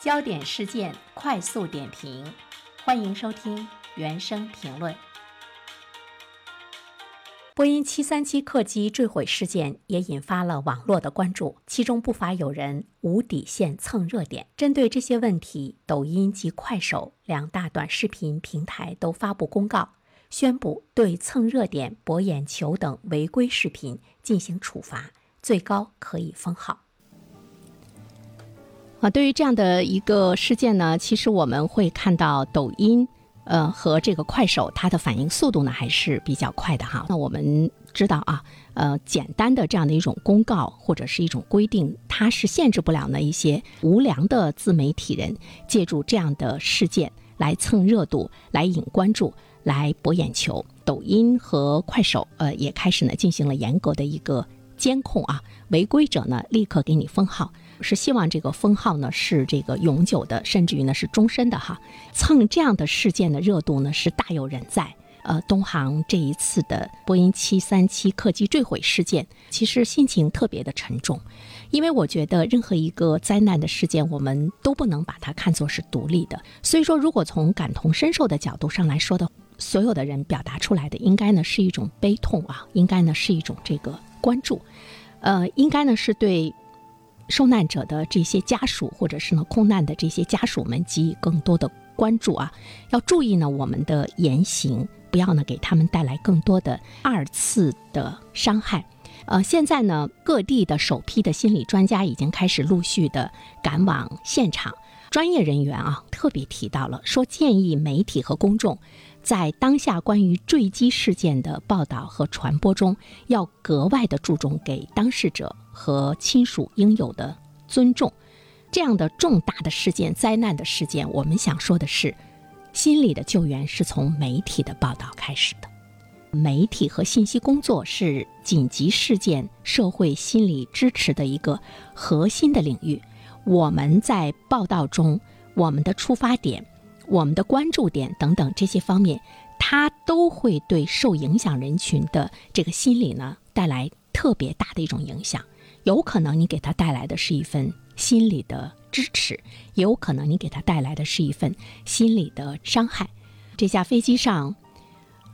焦点事件快速点评，欢迎收听原声评论。波音737客机坠毁事件也引发了网络的关注，其中不乏有人无底线蹭热点。针对这些问题，抖音及快手两大短视频平台都发布公告，宣布对蹭热点、博眼球等违规视频进行处罚，最高可以封号。啊，对于这样的一个事件呢，其实我们会看到抖音，呃，和这个快手，它的反应速度呢还是比较快的哈。那我们知道啊，呃，简单的这样的一种公告或者是一种规定，它是限制不了呢一些无良的自媒体人借助这样的事件来蹭热度、来引关注、来博眼球。抖音和快手，呃，也开始呢进行了严格的一个监控啊，违规者呢立刻给你封号。是希望这个封号呢是这个永久的，甚至于呢是终身的哈。蹭这样的事件的热度呢是大有人在。呃，东航这一次的波音七三七客机坠毁事件，其实心情特别的沉重，因为我觉得任何一个灾难的事件，我们都不能把它看作是独立的。所以说，如果从感同身受的角度上来说的，所有的人表达出来的应该呢是一种悲痛啊，应该呢是一种这个关注，呃，应该呢是对。受难者的这些家属，或者是呢空难的这些家属们，给予更多的关注啊！要注意呢我们的言行，不要呢给他们带来更多的二次的伤害。呃，现在呢各地的首批的心理专家已经开始陆续的赶往现场，专业人员啊特别提到了，说建议媒体和公众。在当下关于坠机事件的报道和传播中，要格外的注重给当事者和亲属应有的尊重。这样的重大的事件、灾难的事件，我们想说的是，心理的救援是从媒体的报道开始的。媒体和信息工作是紧急事件社会心理支持的一个核心的领域。我们在报道中，我们的出发点。我们的关注点等等这些方面，它都会对受影响人群的这个心理呢带来特别大的一种影响。有可能你给他带来的是一份心理的支持，也有可能你给他带来的是一份心理的伤害。这架飞机上，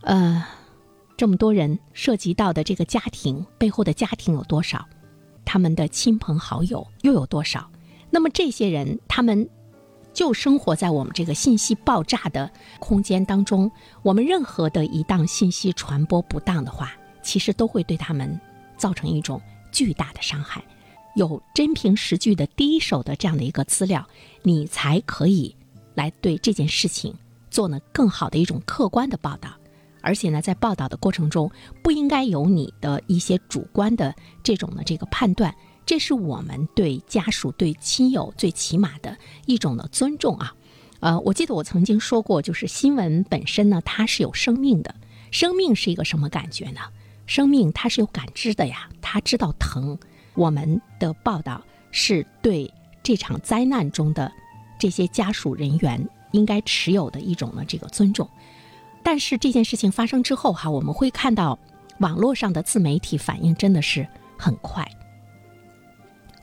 呃，这么多人涉及到的这个家庭背后的家庭有多少？他们的亲朋好友又有多少？那么这些人他们。就生活在我们这个信息爆炸的空间当中，我们任何的一档信息传播不当的话，其实都会对他们造成一种巨大的伤害。有真凭实据的第一手的这样的一个资料，你才可以来对这件事情做呢更好的一种客观的报道。而且呢，在报道的过程中，不应该有你的一些主观的这种的这个判断。这是我们对家属、对亲友最起码的一种的尊重啊！呃，我记得我曾经说过，就是新闻本身呢，它是有生命的。生命是一个什么感觉呢？生命它是有感知的呀，它知道疼。我们的报道是对这场灾难中的这些家属人员应该持有的一种呢这个尊重。但是这件事情发生之后哈，我们会看到网络上的自媒体反应真的是很快。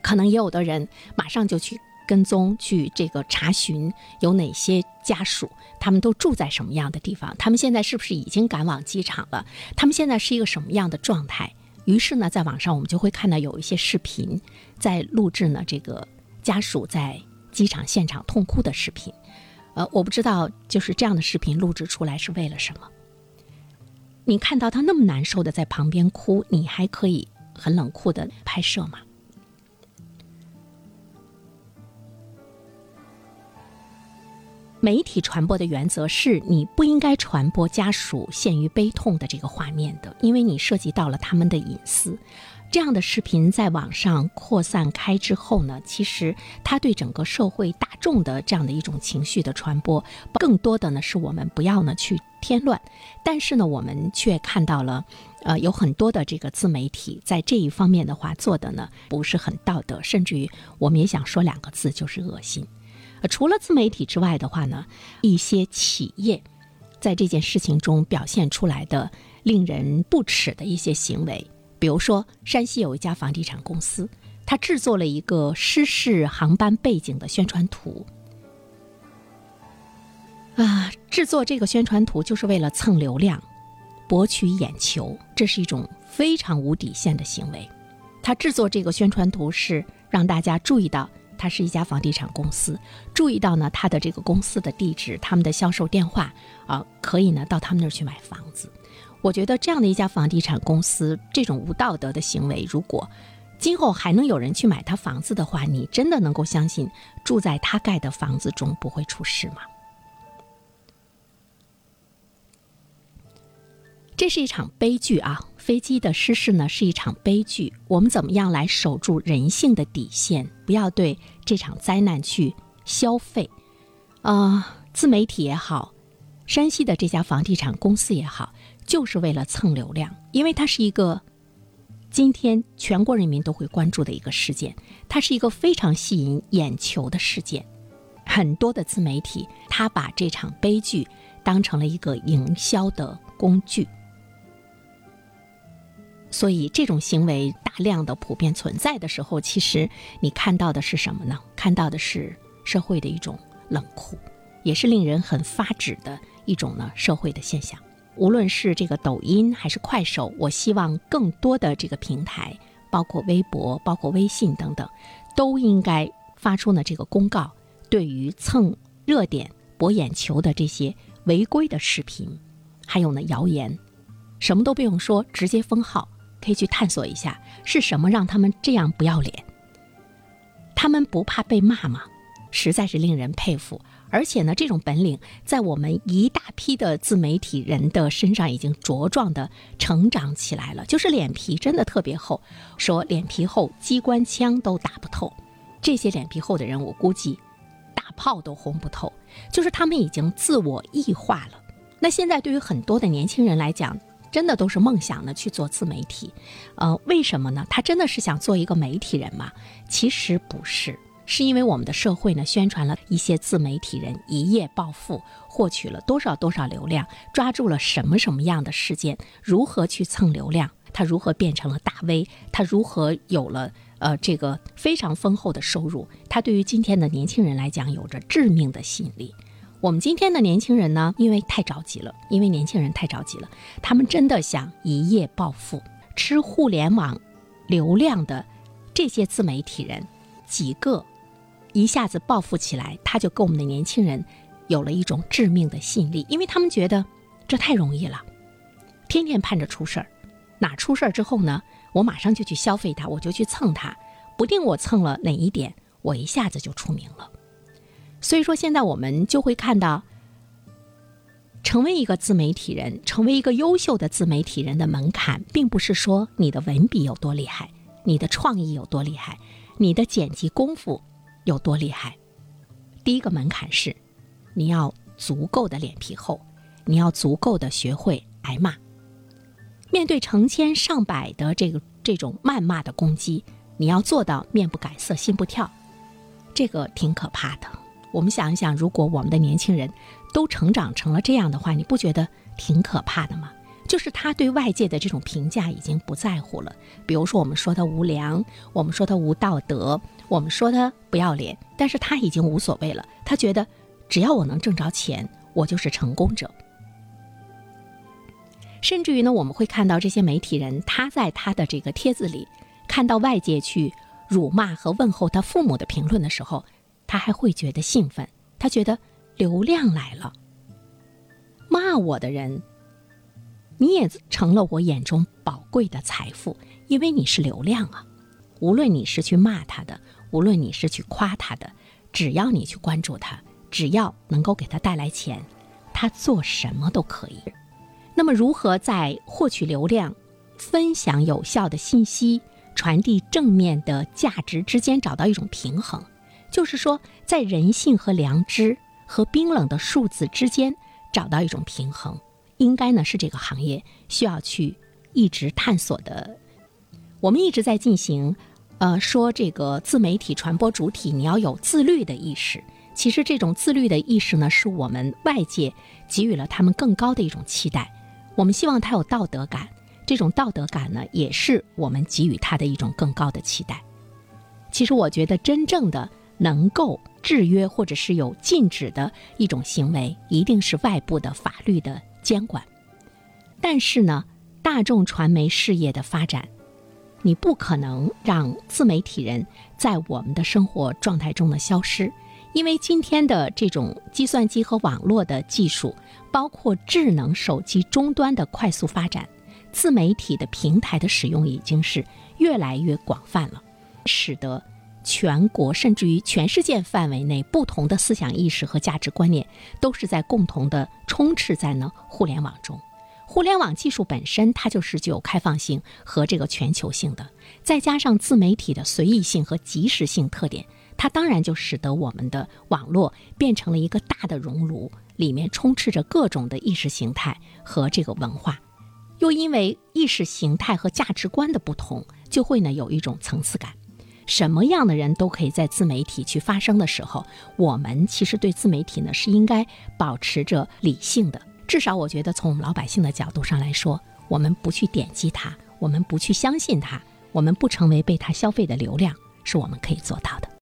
可能也有的人马上就去跟踪，去这个查询有哪些家属，他们都住在什么样的地方，他们现在是不是已经赶往机场了？他们现在是一个什么样的状态？于是呢，在网上我们就会看到有一些视频在录制呢，这个家属在机场现场痛哭的视频。呃，我不知道就是这样的视频录制出来是为了什么？你看到他那么难受的在旁边哭，你还可以很冷酷的拍摄吗？媒体传播的原则是你不应该传播家属陷于悲痛的这个画面的，因为你涉及到了他们的隐私。这样的视频在网上扩散开之后呢，其实它对整个社会大众的这样的一种情绪的传播，更多的呢是我们不要呢去添乱。但是呢，我们却看到了，呃，有很多的这个自媒体在这一方面的话做的呢不是很道德，甚至于我们也想说两个字，就是恶心。除了自媒体之外的话呢，一些企业在这件事情中表现出来的令人不齿的一些行为，比如说山西有一家房地产公司，它制作了一个失事航班背景的宣传图，啊，制作这个宣传图就是为了蹭流量，博取眼球，这是一种非常无底线的行为。他制作这个宣传图是让大家注意到他是一家房地产公司，注意到呢他的这个公司的地址、他们的销售电话啊，可以呢到他们那儿去买房子。我觉得这样的一家房地产公司，这种无道德的行为，如果今后还能有人去买他房子的话，你真的能够相信住在他盖的房子中不会出事吗？这是一场悲剧啊！飞机的失事呢是一场悲剧。我们怎么样来守住人性的底线，不要对这场灾难去消费？啊，自媒体也好，山西的这家房地产公司也好，就是为了蹭流量，因为它是一个今天全国人民都会关注的一个事件，它是一个非常吸引眼球的事件。很多的自媒体，他把这场悲剧当成了一个营销的工具。所以，这种行为大量的普遍存在的时候，其实你看到的是什么呢？看到的是社会的一种冷酷，也是令人很发指的一种呢社会的现象。无论是这个抖音还是快手，我希望更多的这个平台，包括微博、包括微信等等，都应该发出呢这个公告，对于蹭热点、博眼球的这些违规的视频，还有呢谣言，什么都不用说，直接封号。可以去探索一下是什么让他们这样不要脸？他们不怕被骂吗？实在是令人佩服。而且呢，这种本领在我们一大批的自媒体人的身上已经茁壮的成长起来了。就是脸皮真的特别厚，说脸皮厚，机关枪都打不透。这些脸皮厚的人，我估计大炮都轰不透。就是他们已经自我异化了。那现在对于很多的年轻人来讲，真的都是梦想呢去做自媒体，呃，为什么呢？他真的是想做一个媒体人吗？其实不是，是因为我们的社会呢宣传了一些自媒体人一夜暴富，获取了多少多少流量，抓住了什么什么样的事件，如何去蹭流量，他如何变成了大 V，他如何有了呃这个非常丰厚的收入，他对于今天的年轻人来讲有着致命的吸引力。我们今天的年轻人呢，因为太着急了，因为年轻人太着急了，他们真的想一夜暴富，吃互联网流量的这些自媒体人，几个一下子暴富起来，他就跟我们的年轻人有了一种致命的吸引力，因为他们觉得这太容易了，天天盼着出事儿，哪出事儿之后呢，我马上就去消费它，我就去蹭它，不定我蹭了哪一点，我一下子就出名了。所以说，现在我们就会看到，成为一个自媒体人，成为一个优秀的自媒体人的门槛，并不是说你的文笔有多厉害，你的创意有多厉害，你的剪辑功夫有多厉害。第一个门槛是，你要足够的脸皮厚，你要足够的学会挨骂。面对成千上百的这个这种谩骂的攻击，你要做到面不改色心不跳，这个挺可怕的。我们想一想，如果我们的年轻人都成长成了这样的话，你不觉得挺可怕的吗？就是他对外界的这种评价已经不在乎了。比如说，我们说他无良，我们说他无道德，我们说他不要脸，但是他已经无所谓了。他觉得，只要我能挣着钱，我就是成功者。甚至于呢，我们会看到这些媒体人，他在他的这个帖子里看到外界去辱骂和问候他父母的评论的时候。他还会觉得兴奋，他觉得流量来了。骂我的人，你也成了我眼中宝贵的财富，因为你是流量啊。无论你是去骂他的，无论你是去夸他的，只要你去关注他，只要能够给他带来钱，他做什么都可以。那么，如何在获取流量、分享有效的信息、传递正面的价值之间找到一种平衡？就是说，在人性和良知和冰冷的数字之间找到一种平衡，应该呢是这个行业需要去一直探索的。我们一直在进行，呃，说这个自媒体传播主体你要有自律的意识。其实这种自律的意识呢，是我们外界给予了他们更高的一种期待。我们希望他有道德感，这种道德感呢，也是我们给予他的一种更高的期待。其实我觉得真正的。能够制约或者是有禁止的一种行为，一定是外部的法律的监管。但是呢，大众传媒事业的发展，你不可能让自媒体人在我们的生活状态中的消失，因为今天的这种计算机和网络的技术，包括智能手机终端的快速发展，自媒体的平台的使用已经是越来越广泛了，使得。全国甚至于全世界范围内，不同的思想意识和价值观念都是在共同的充斥在呢互联网中。互联网技术本身它就是具有开放性和这个全球性的，再加上自媒体的随意性和即时性特点，它当然就使得我们的网络变成了一个大的熔炉，里面充斥着各种的意识形态和这个文化。又因为意识形态和价值观的不同，就会呢有一种层次感。什么样的人都可以在自媒体去发声的时候，我们其实对自媒体呢是应该保持着理性的。至少我觉得，从我们老百姓的角度上来说，我们不去点击它，我们不去相信它，我们不成为被它消费的流量，是我们可以做到的。